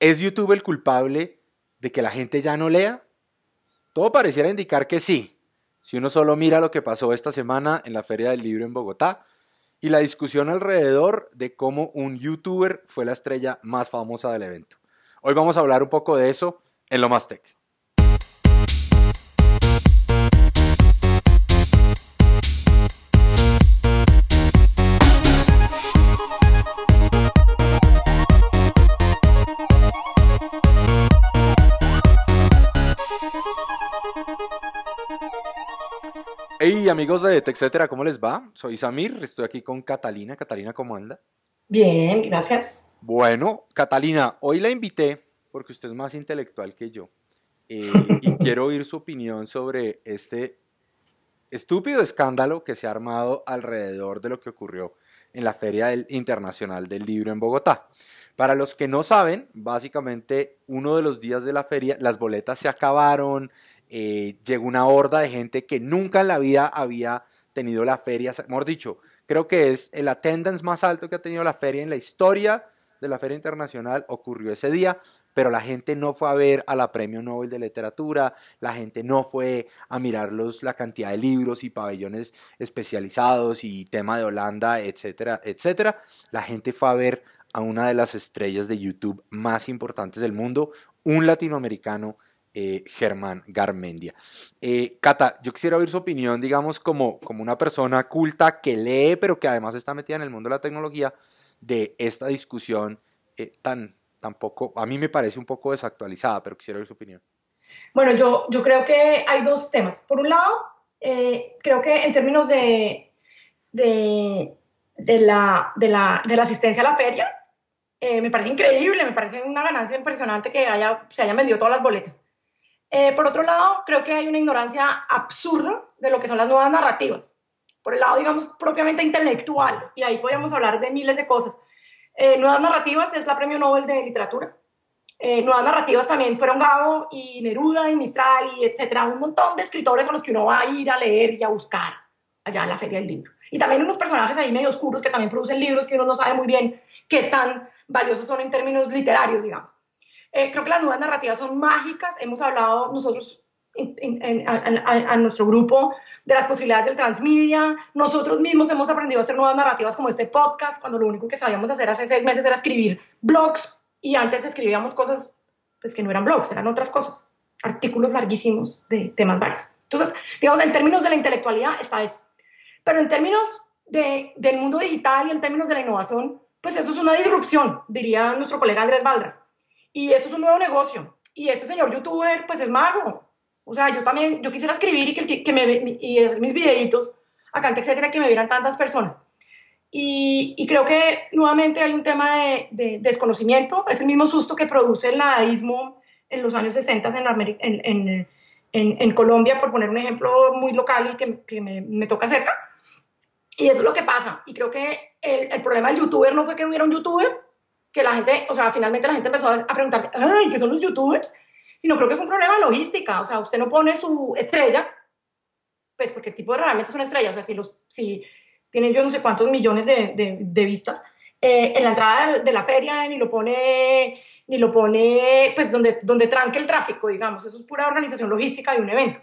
¿Es YouTube el culpable de que la gente ya no lea? Todo pareciera indicar que sí, si uno solo mira lo que pasó esta semana en la Feria del Libro en Bogotá y la discusión alrededor de cómo un youtuber fue la estrella más famosa del evento. Hoy vamos a hablar un poco de eso en Lo Más Tech. Amigos de TechCetera, ¿cómo les va? Soy Samir, estoy aquí con Catalina. Catalina, ¿cómo anda? Bien, gracias. Bueno, Catalina, hoy la invité porque usted es más intelectual que yo eh, y quiero oír su opinión sobre este estúpido escándalo que se ha armado alrededor de lo que ocurrió en la Feria Internacional del Libro en Bogotá. Para los que no saben, básicamente uno de los días de la feria las boletas se acabaron, eh, llegó una horda de gente que nunca en la vida había tenido la feria, mejor dicho, creo que es el attendance más alto que ha tenido la feria en la historia de la feria internacional, ocurrió ese día, pero la gente no fue a ver a la Premio Nobel de Literatura, la gente no fue a mirar los, la cantidad de libros y pabellones especializados y tema de Holanda, etcétera, etcétera. La gente fue a ver a una de las estrellas de YouTube más importantes del mundo, un latinoamericano eh, Germán Garmendia. Eh, Cata, yo quisiera oír su opinión, digamos, como, como una persona culta que lee, pero que además está metida en el mundo de la tecnología, de esta discusión eh, tan, tan poco, a mí me parece un poco desactualizada, pero quisiera oír su opinión. Bueno, yo, yo creo que hay dos temas. Por un lado, creo que en términos de, de, de, la, de, la, de la asistencia a la feria, me parece increíble, me parece una ganancia impresionante que haya, se hayan vendido todas las boletas. Eh, por otro lado, creo que hay una ignorancia absurda de lo que son las nuevas narrativas. Por el lado, digamos, propiamente intelectual, y ahí podríamos hablar de miles de cosas. Eh, nuevas narrativas es la premio Nobel de literatura. Eh, nuevas narrativas también fueron Gabo y Neruda y Mistral y etcétera, un montón de escritores a los que uno va a ir a leer y a buscar allá en la Feria del Libro. Y también unos personajes ahí medio oscuros que también producen libros que uno no sabe muy bien qué tan valiosos son en términos literarios, digamos. Eh, creo que las nuevas narrativas son mágicas. Hemos hablado nosotros en, a, nuestro grupo de las posibilidades del transmedia. Nosotros mismos hemos aprendido a hacer nuevas narrativas como este podcast, cuando lo único que sabíamos hacer hace seis meses era escribir blogs y antes escribíamos cosas pues, que no eran blogs, eran otras cosas, artículos larguísimos de temas varios. Entonces, digamos, en términos de la intelectualidad está eso. Pero en términos de, del mundo digital y en términos de la innovación, pues eso es una disrupción, diría nuestro colega Andrés Valdra. Y eso es un nuevo negocio. Y ese señor youtuber, pues es mago. O sea, yo también, yo quisiera escribir y que, que me, y mis videitos acá etcétera, que me vieran tantas personas. Y, y, creo que nuevamente hay un tema de, de, desconocimiento, es el mismo susto que produce el nadaísmo en los años 60 en, en, en, en, Colombia, por poner un ejemplo muy local y que, que me, me, toca cerca. Y eso es lo que pasa. Y creo que el, el problema del youtuber no fue que hubiera un youtuber, que la gente, o sea, finalmente la gente empezó a preguntarse, ay, ¿qué son los youtubers? Sino creo que fue un problema de logística, o sea, usted no pone su estrella, pues porque el tipo realmente es una estrella, o sea, si, los, si tiene yo no sé cuántos millones de, de, vistas, eh, en la entrada de la feria ni lo pone, ni lo pone, pues donde, donde tranque el tráfico, digamos, eso es pura organización logística de un evento.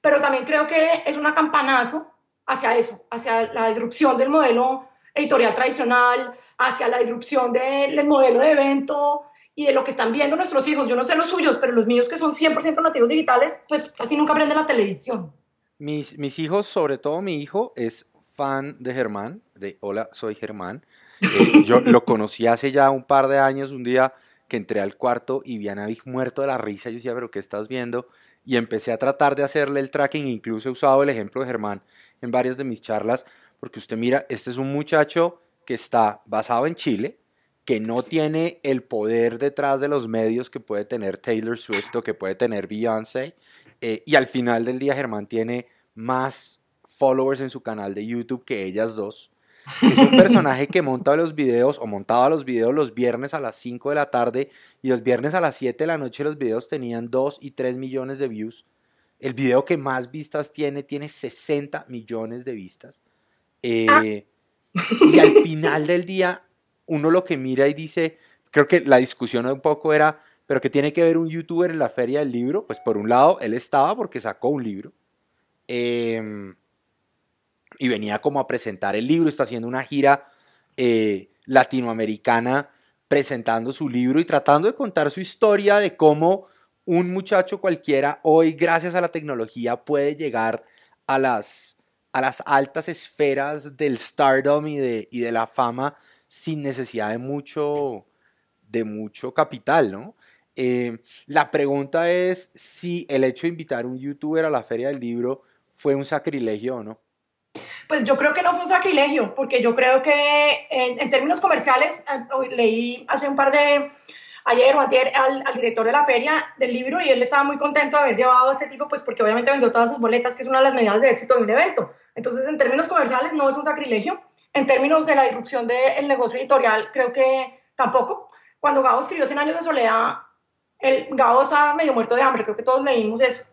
Pero también creo que es una campanazo hacia eso, hacia la disrupción del modelo editorial tradicional, hacia la disrupción del modelo de evento y de lo que están viendo nuestros hijos. Yo no sé los suyos, pero los míos que son 100% nativos digitales, pues casi nunca aprenden la televisión. Mis, mis hijos, sobre todo mi hijo, es fan de Germán, de Hola, soy Germán. Eh, yo lo conocí hace ya un par de años, un día que entré al cuarto y vi a muerto de la risa. Yo decía, pero ¿qué estás viendo? Y empecé a tratar de hacerle el tracking, incluso he usado el ejemplo de Germán en varias de mis charlas, porque usted mira, este es un muchacho que está basado en Chile, que no tiene el poder detrás de los medios que puede tener Taylor Swift o que puede tener Beyoncé, eh, y al final del día Germán tiene más followers en su canal de YouTube que ellas dos. Es un personaje que monta los videos o montaba los videos los viernes a las 5 de la tarde y los viernes a las 7 de la noche los videos tenían 2 y 3 millones de views. El video que más vistas tiene tiene 60 millones de vistas. Eh, y al final del día, uno lo que mira y dice, creo que la discusión un poco era, pero ¿qué tiene que ver un youtuber en la feria del libro? Pues por un lado, él estaba porque sacó un libro. Em, y venía como a presentar el libro, está haciendo una gira eh, latinoamericana presentando su libro y tratando de contar su historia de cómo un muchacho cualquiera hoy, gracias a la tecnología, puede llegar a las, a las altas esferas del stardom y de, y de la fama sin necesidad de mucho, de mucho capital, ¿no? Eh, la pregunta es si el hecho de invitar a un youtuber a la feria del libro fue un sacrilegio o no. Pues yo creo que no fue un sacrilegio, porque yo creo que en, términos comerciales, eh, leí hace un par de, ayer o ayer al, director de la feria del libro y él estaba muy contento de haber llevado a este tipo, pues porque obviamente vendió todas sus boletas, que es una de las medidas de éxito de un evento. Entonces, en términos comerciales no es un sacrilegio. En términos de la disrupción del negocio editorial, creo que tampoco. Cuando Gabo escribió 100 años de soledad, el Gabo estaba medio muerto de hambre, creo que todos leímos eso.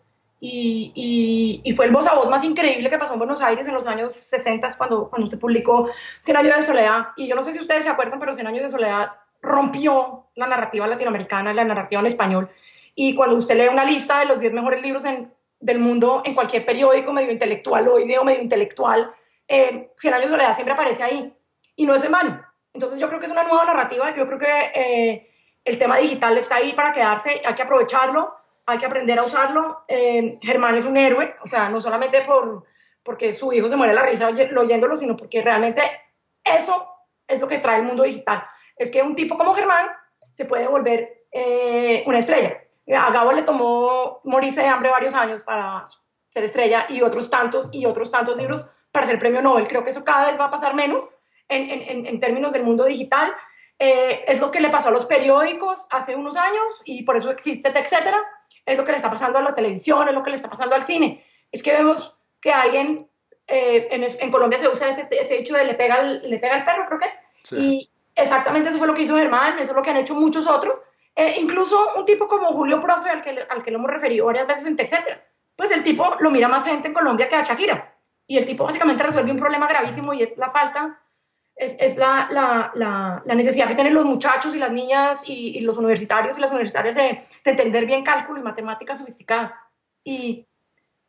Y, y, fue el voz a voz más increíble que pasó en Buenos Aires en los años 60 cuando, cuando usted publicó Cien años de soledad. Y yo no sé si ustedes se acuerdan, pero Cien años de soledad rompió la narrativa latinoamericana, la narrativa en español. Y cuando usted lee una lista de los 10 mejores libros en, del mundo en cualquier periódico medio intelectual o ideo medio intelectual, eh, Cien años de soledad siempre aparece ahí. Y no es en vano. Entonces yo creo que es una nueva narrativa. Yo creo que eh, el tema digital está ahí para quedarse. Hay que aprovecharlo hay que aprender a usarlo. Eh, Germán es un héroe, o sea, no solamente por, porque su hijo se muere la risa oyéndolo, sino porque realmente eso es lo que trae el mundo digital. Es que un tipo como Germán se puede volver eh, una estrella. A Gabo le tomó morirse de hambre varios años para ser estrella y otros tantos y otros tantos libros para ser premio Nobel. Creo que eso cada vez va a pasar menos en, en, en términos del mundo digital. Eh, es lo que le pasó a los periódicos hace unos años y por eso existe etcétera es lo que le está pasando a la televisión, es lo que le está pasando al cine. Es que vemos que alguien, eh, en, en, Colombia se usa ese, ese, hecho de le pega, el, le pega el perro, creo que es. Y exactamente eso fue lo que hizo Germán, eso es lo que han hecho muchos otros. Eh, incluso un tipo como Julio Profe, al que, al que lo hemos referido varias veces en etcétera, pues el tipo lo mira más gente en Colombia que a Shakira. Y el tipo básicamente resuelve un problema gravísimo y es la falta es, la, la, la, necesidad que tienen los muchachos y las niñas y, los universitarios y las universitarias de, de, entender bien cálculo y matemática sofisticada. Y,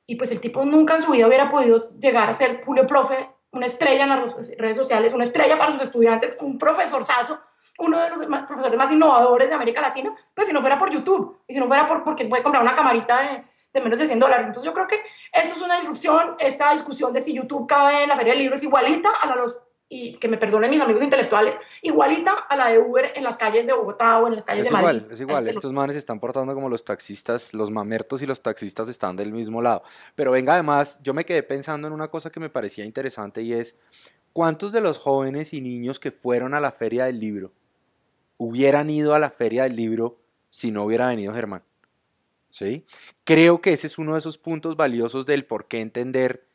y, pues el tipo nunca en su vida hubiera podido llegar a ser Julio Profe, una estrella en las redes sociales, una estrella para sus estudiantes, un profesorzazo, uno de los profesores más innovadores de América Latina, pues si no fuera por YouTube y si no fuera por, porque puede comprar una camarita de, de menos de 100 dólares. Entonces yo creo que esto es una disrupción, esta discusión de si YouTube cabe en la feria del libro es igualita a la de los y que me perdonen mis amigos intelectuales, igualita a la de Uber en las calles de Bogotá o en las calles de Madrid. Igual, es igual, estos manes se están portando como los taxistas, los mamertos y los taxistas están del mismo lado. Pero venga, además, yo me quedé pensando en una cosa que me parecía interesante y es, ¿cuántos de los jóvenes y niños que fueron a la feria del libro hubieran ido a la feria del libro si no hubiera venido Germán? ¿Sí? Creo que ese es uno de esos puntos valiosos del por qué entender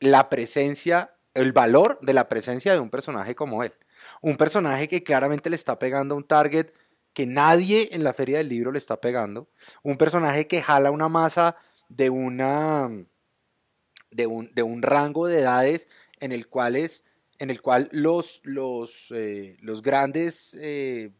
la presencia el valor de la presencia de un personaje como él. Un personaje que claramente le está pegando a un target que nadie en la feria del libro le está pegando. Un personaje que jala una masa de una de un, de un rango de edades en el cual, es, en el cual los, los, eh, los grandes eh,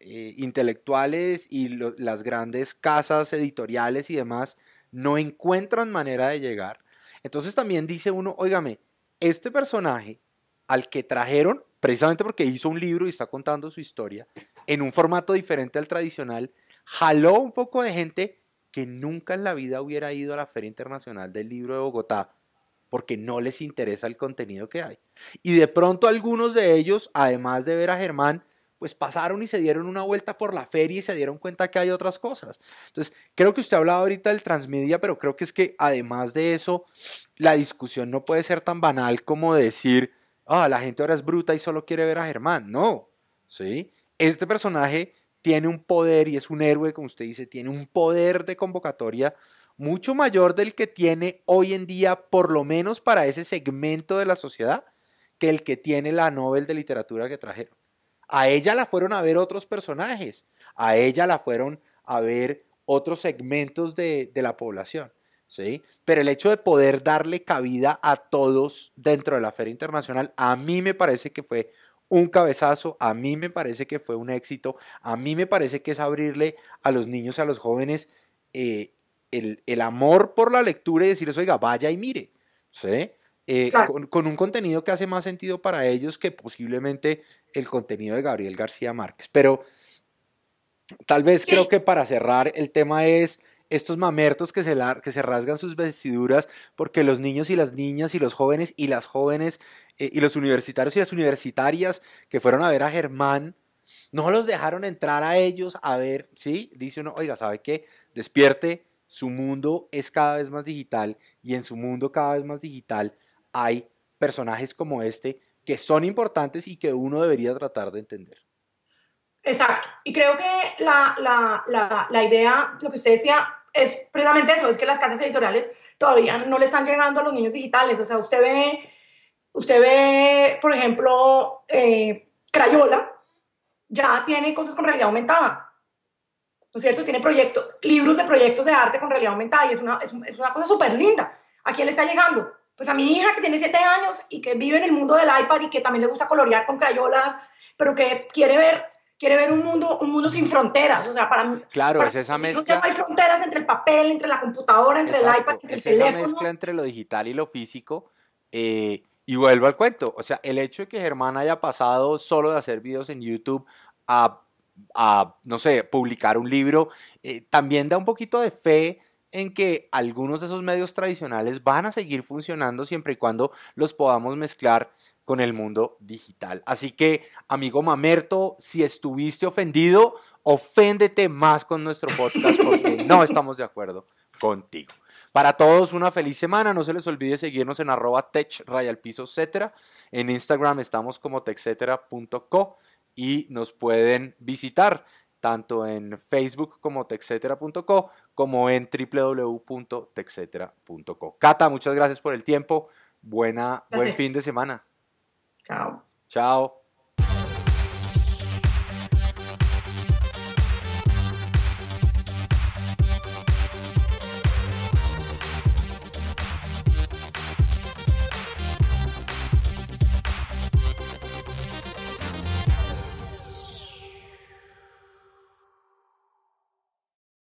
eh, intelectuales y las grandes casas editoriales y demás no encuentran manera de llegar. Entonces también dice uno, óigame, este personaje al que trajeron, precisamente porque hizo un libro y está contando su historia, en un formato diferente al tradicional, jaló un poco de gente que nunca en la vida hubiera ido a la Feria Internacional del Libro de Bogotá, porque no les interesa el contenido que hay. Y de pronto algunos de ellos, además de ver a Germán, pues pasaron y se dieron una vuelta por la feria y se dieron cuenta que hay otras cosas. Entonces, creo que usted ha hablado ahorita del transmedia, pero creo que es que además de eso, la discusión no puede ser tan banal como decir, ah, la gente ahora es bruta y solo quiere ver a Germán. No, ¿sí? Este personaje tiene un poder y es un héroe, como usted dice, tiene un poder de convocatoria mucho mayor del que tiene hoy en día, por lo menos para ese segmento de la sociedad, que el que tiene la Nobel de Literatura que trajeron. A ella la fueron a ver otros personajes, a ella la fueron a ver otros segmentos de, la población. ¿sí? Pero el hecho de poder darle cabida a todos dentro de la Feria Internacional, a mí me parece que fue un cabezazo, a mí me parece que fue un éxito, a mí me parece que es abrirle a los niños, a los jóvenes, eh, el, amor por la lectura y decirles, oiga, vaya y mire, ¿sí? Eh, con, un contenido que hace más sentido para ellos que posiblemente el contenido de Gabriel García Márquez. Pero tal vez creo que para cerrar el tema es estos mamertos que se, que se rasgan sus vestiduras porque los niños y las niñas y los jóvenes y las jóvenes eh, y los universitarios y las universitarias que fueron a ver a Germán no los dejaron entrar a ellos a ver, ¿sí? Dice uno, oiga, ¿sabe qué? Despierte, su mundo es cada vez más digital y en su mundo cada vez más digital hay personajes como este que son importantes y que uno debería tratar de entender. Exacto. Y creo que la, la, la, idea, lo que usted decía, es precisamente eso, es que las casas editoriales todavía no le están llegando a los niños digitales. O sea, usted ve, usted ve, por ejemplo, eh, Crayola, ya tiene cosas con realidad aumentada. ¿No es cierto? Tiene proyectos, libros de proyectos de arte con realidad aumentada y es una, es una cosa súper linda. ¿A quién le está llegando? Pues a mi hija que tiene siete años y que vive en el mundo del iPad y que también le gusta colorear con crayolas, pero que quiere ver quiere ver un mundo, un mundo sin fronteras. O sea, para mí. Claro, es esa mezcla. No hay fronteras entre el papel, entre la computadora, entre el iPad, entre es el teléfono. esa mezcla entre lo digital y lo físico. Eh, y vuelvo al cuento. O sea, el hecho de que Germán haya pasado solo de hacer videos en YouTube a, a no sé, publicar un libro, eh, también da un poquito de fe en que algunos de esos medios tradicionales van a seguir funcionando siempre y cuando los podamos mezclar con el mundo digital. Así que, amigo Mamerto, si estuviste ofendido, oféndete más con nuestro podcast porque no estamos de acuerdo contigo. Para todos, una feliz semana. No se les olvide seguirnos en arroba tech, piso, etcétera. En Instagram estamos como techcetera.co y nos pueden visitar tanto en Facebook como techcetera.co como en www.techcetera.co. Cata, muchas gracias por el tiempo. Buena, buen fin de semana. Chao. Chao.